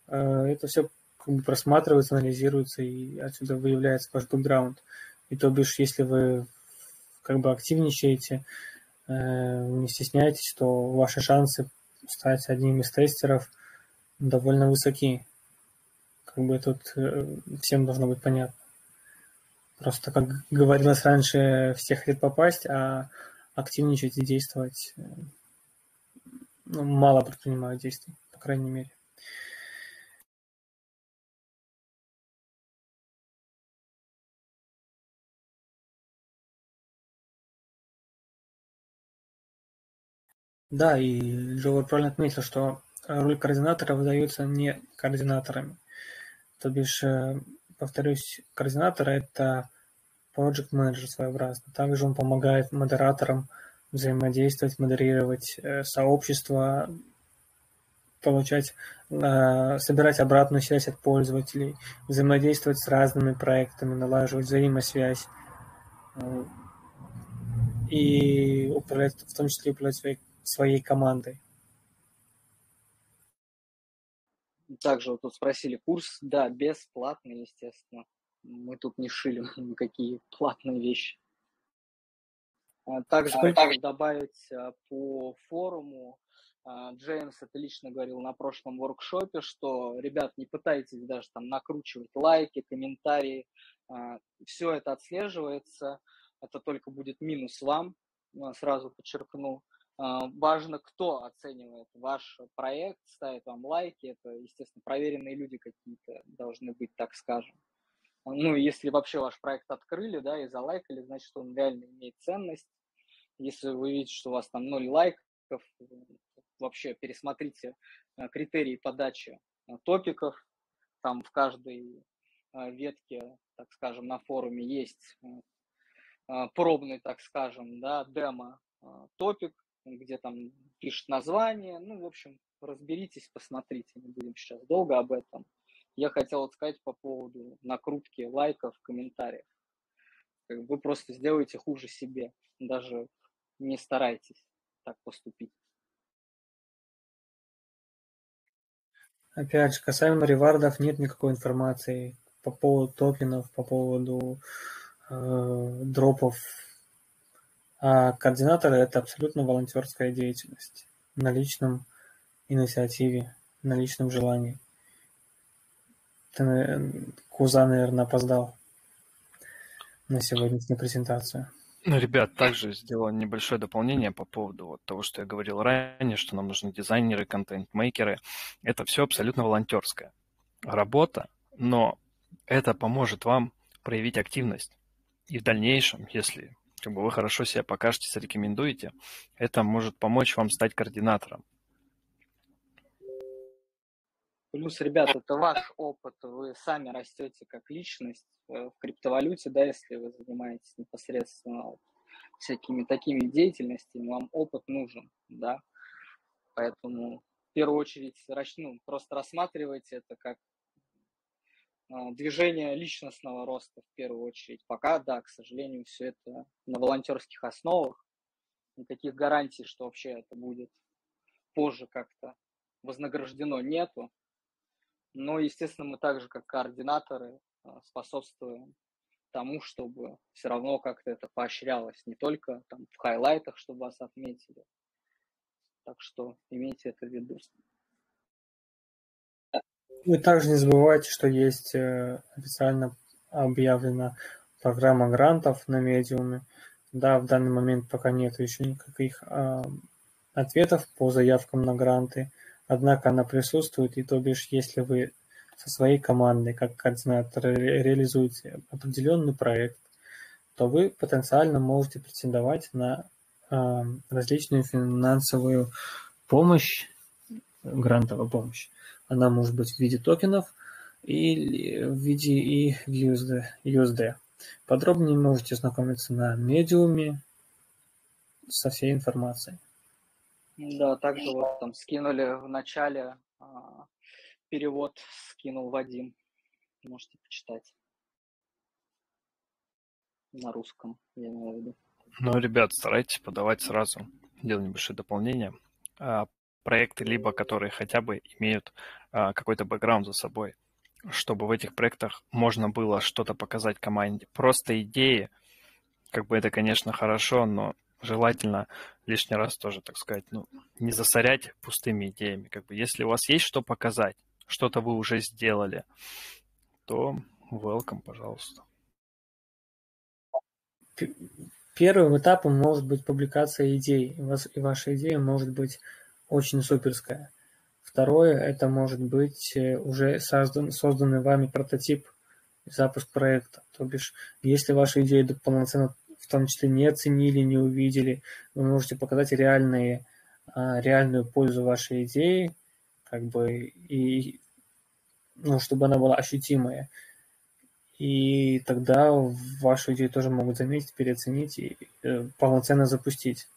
Э, это все как бы просматривается, анализируется, и отсюда выявляется ваш бэкграунд. И то бишь, если вы как бы активничаете, Э, не стесняйтесь, что ваши шансы стать одним из тестеров довольно высоки. Как бы тут э, всем должно быть понятно. Просто, как говорилось раньше, всех хотят попасть, а активничать и действовать э, ну, мало предпринимают действий, по крайней мере. Да, и Джовар правильно отметил, что роль координатора выдается не координаторами. То бишь, э, повторюсь, координатор – это project менеджер своеобразно. Также он помогает модераторам взаимодействовать, модерировать э, сообщество, получать, э, собирать обратную связь от пользователей, взаимодействовать с разными проектами, налаживать взаимосвязь и управлять, в том числе управлять своей своей командой. Также вот тут спросили курс, да, бесплатный, естественно. Мы тут не шили никакие платные вещи. А также хотел добавить а, по форуму, а, Джеймс это лично говорил на прошлом воркшопе, что, ребят, не пытайтесь даже там накручивать лайки, комментарии, а, все это отслеживается, это только будет минус вам, сразу подчеркну. А, важно, кто оценивает ваш проект, ставит вам лайки, это, естественно, проверенные люди какие-то должны быть, так скажем. Ну, если вообще ваш проект открыли, да, и залайкали, значит, он реально имеет ценность. Если вы видите, что у вас там ноль лайков, вообще пересмотрите э, критерии подачи э, топиков. Там в каждой э, ветке, так скажем, на форуме есть пробный, так скажем, да, демо топик, где там пишет название. Ну, в общем, разберитесь, посмотрите, не будем сейчас долго об этом. Я хотел сказать по поводу накрутки лайков, комментариев. Вы просто сделаете хуже себе, даже не старайтесь так поступить. Опять же, касаемо ревардов нет никакой информации по поводу токенов, по поводу э, дропов. А координаторы – это абсолютно волонтерская деятельность на личном инициативе, на личном желании. Ты, Куза, наверное, опоздал на сегодняшнюю презентацию. Ну, ребят, также сделал небольшое дополнение по поводу вот того, что я говорил ранее, что нам нужны дизайнеры, контент-мейкеры. Это все абсолютно волонтерская работа, но это поможет вам проявить активность. И в дальнейшем, если как бы, вы хорошо себя покажете, зарекомендуете, это может помочь вам стать координатором. Плюс, ребята, это ваш опыт, вы сами растете как личность э, в криптовалюте, да, если вы занимаетесь непосредственно всякими такими деятельностями, вам опыт нужен, да, поэтому в первую очередь ну, просто рассматривайте это как движение личностного роста в первую очередь. Пока, да, к сожалению, все это на волонтерских основах, никаких гарантий, что вообще это будет позже как-то вознаграждено нету, но, естественно, мы также, как координаторы, а, способствуем тому, чтобы все равно как-то это поощрялось, не только там в хайлайтах, чтобы вас отметили. Так что имейте это в виду. Вы также не забывайте, что есть э, официально объявлена программа грантов на медиуме. Да, в данный момент пока нет еще никаких э, ответов по заявкам на гранты. Однако она присутствует, и то бишь, если вы со своей командой, как координатор, реализуете определенный проект, то вы потенциально можете претендовать на э, различную финансовую помощь, грантовую помощь. Она может быть в виде токенов или в виде и в USD. USD. Подробнее можете ознакомиться на медиуме со всей информацией. Да, также вот там скинули в начале а, перевод, скинул Вадим. Можете почитать. На русском, я имею в виду. Ну, ребят, старайтесь подавать сразу. Делать небольшие дополнения. Проекты, либо которые хотя бы имеют а, какой-то бэкграунд за собой, чтобы в этих проектах можно было что-то показать команде. Просто идеи, как бы это, конечно, хорошо, но желательно лишний раз тоже, так сказать, ну, не засорять пустыми идеями. Как бы, если у вас есть что показать, что-то вы уже сделали, то welcome, пожалуйста. Первым этапом может быть публикация идей, и ваша идея может быть очень суперская. Второе, это может быть э, уже создан, созданный вами прототип запуск проекта. То бишь, если ваша идея полноценно в том числе не оценили, не увидели. Вы можете показать реальные, а, реальную пользу вашей идеи, как бы, и, ну, чтобы она была ощутимая. И тогда вашу идею тоже могут заметить, переоценить и э, полноценно запустить.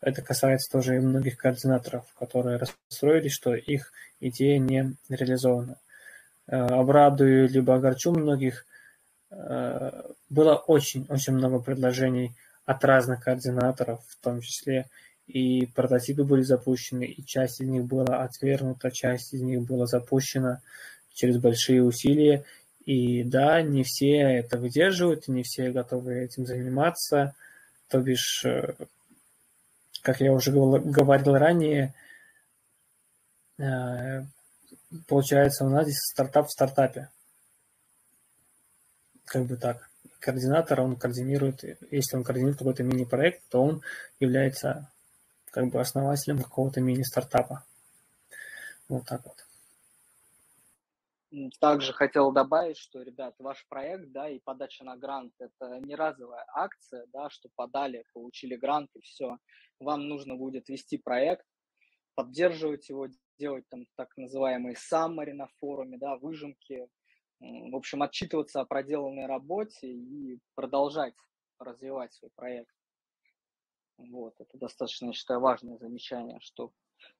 Это касается тоже и многих координаторов, которые расстроились, что их идея не реализована. Э, обрадую либо огорчу многих – Э, было очень-очень много предложений от разных координаторов, в том числе и прототипы были запущены, и часть из них была отвергнута, часть из них была запущена через большие усилия. И да, не все это выдерживают, не все готовы этим заниматься. То бишь, э, как я уже говорил ранее, Э, получается, у нас здесь стартап в стартапе. Как бы так. Координатор, он координирует, если он координирует какой-то мини-проект, то он является как бы основателем какого-то мини-стартапа. Вот так вот. Также хотел добавить, что, ребят, ваш проект, да, и подача на грант – это не разовая акция, да, что подали, получили грант и все. Вам нужно будет вести проект, поддерживать его, делать там так называемые summary на форуме, да, выжимки, в общем, отчитываться о проделанной работе и продолжать развивать свой проект. Вот, это достаточно, я считаю, важное замечание, что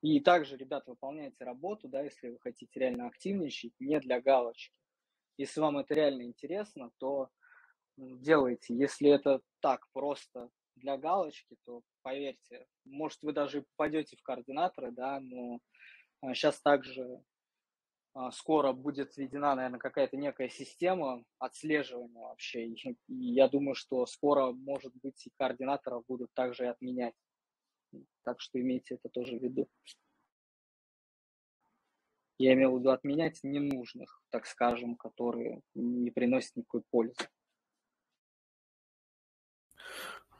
и также, ребят, выполняйте работу, да, если вы хотите реально активничать, не для галочки. Если вам это реально интересно, то делайте. Если это так просто для галочки, то поверьте, может вы даже попадете в координаторы, да, но сейчас а, также а, скоро будет введена, наверное, какая-то некая система отслеживания вообще. И я думаю, что скоро, может быть, и координаторов будут также отменять. Так что имейте это тоже в виду. Я имел в виду отменять ненужных, так скажем, которые не приносят никакой пользы.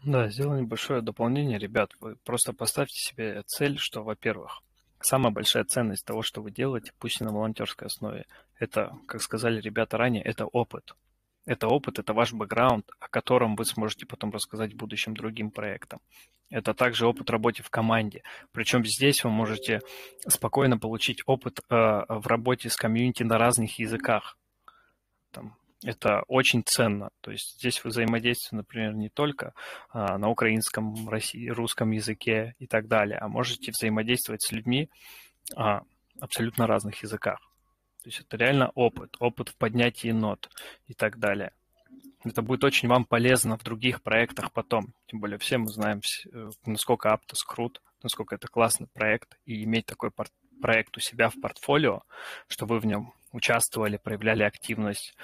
Да, сделаю небольшое дополнение, ребят. Вы просто поставьте себе цель, что, во-первых, самая большая ценность того, что вы делаете, пусть и на волонтерской основе, это, как сказали ребята ранее, это опыт. Это опыт, это ваш бэкграунд, о котором вы сможете потом рассказать в будущем другим проектам. Это также опыт работы в команде. Причем здесь вы можете спокойно получить опыт э, в работе с комьюнити на разных языках. Там, это очень ценно. То есть здесь вы взаимодействуете, например, не только а, на украинском, России, русском языке и так далее, а можете взаимодействовать с людьми а, абсолютно разных языках. То есть это реально опыт, опыт в поднятии нот и так далее. Это будет очень вам полезно в других проектах потом. Тем более все мы знаем, э, насколько Aptos крут, насколько это классный проект, и иметь такой проект у себя в портфолио, что вы в нем участвовали, проявляли активность,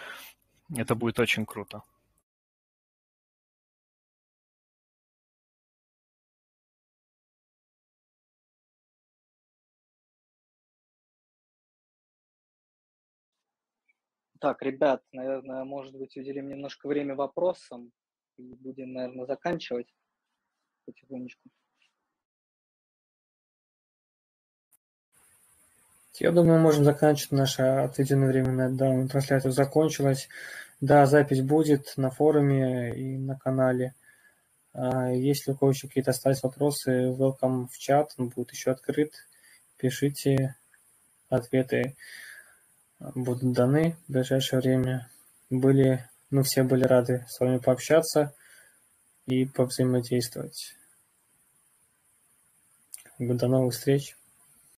это будет очень круто. Так, ребят, наверное, может быть, уделим немножко время вопросам и будем, наверное, заканчивать потихонечку. Я думаю, можем заканчивать. Наше отведенное время на данную трансляцию закончилось. Да, запись будет на форуме и на канале. А если у кого еще какие-то остались вопросы, welcome в чат, он будет еще открыт. Пишите, ответы будут даны в ближайшее время. Были, мы все были рады с вами пообщаться и повзаимодействовать. До новых встреч!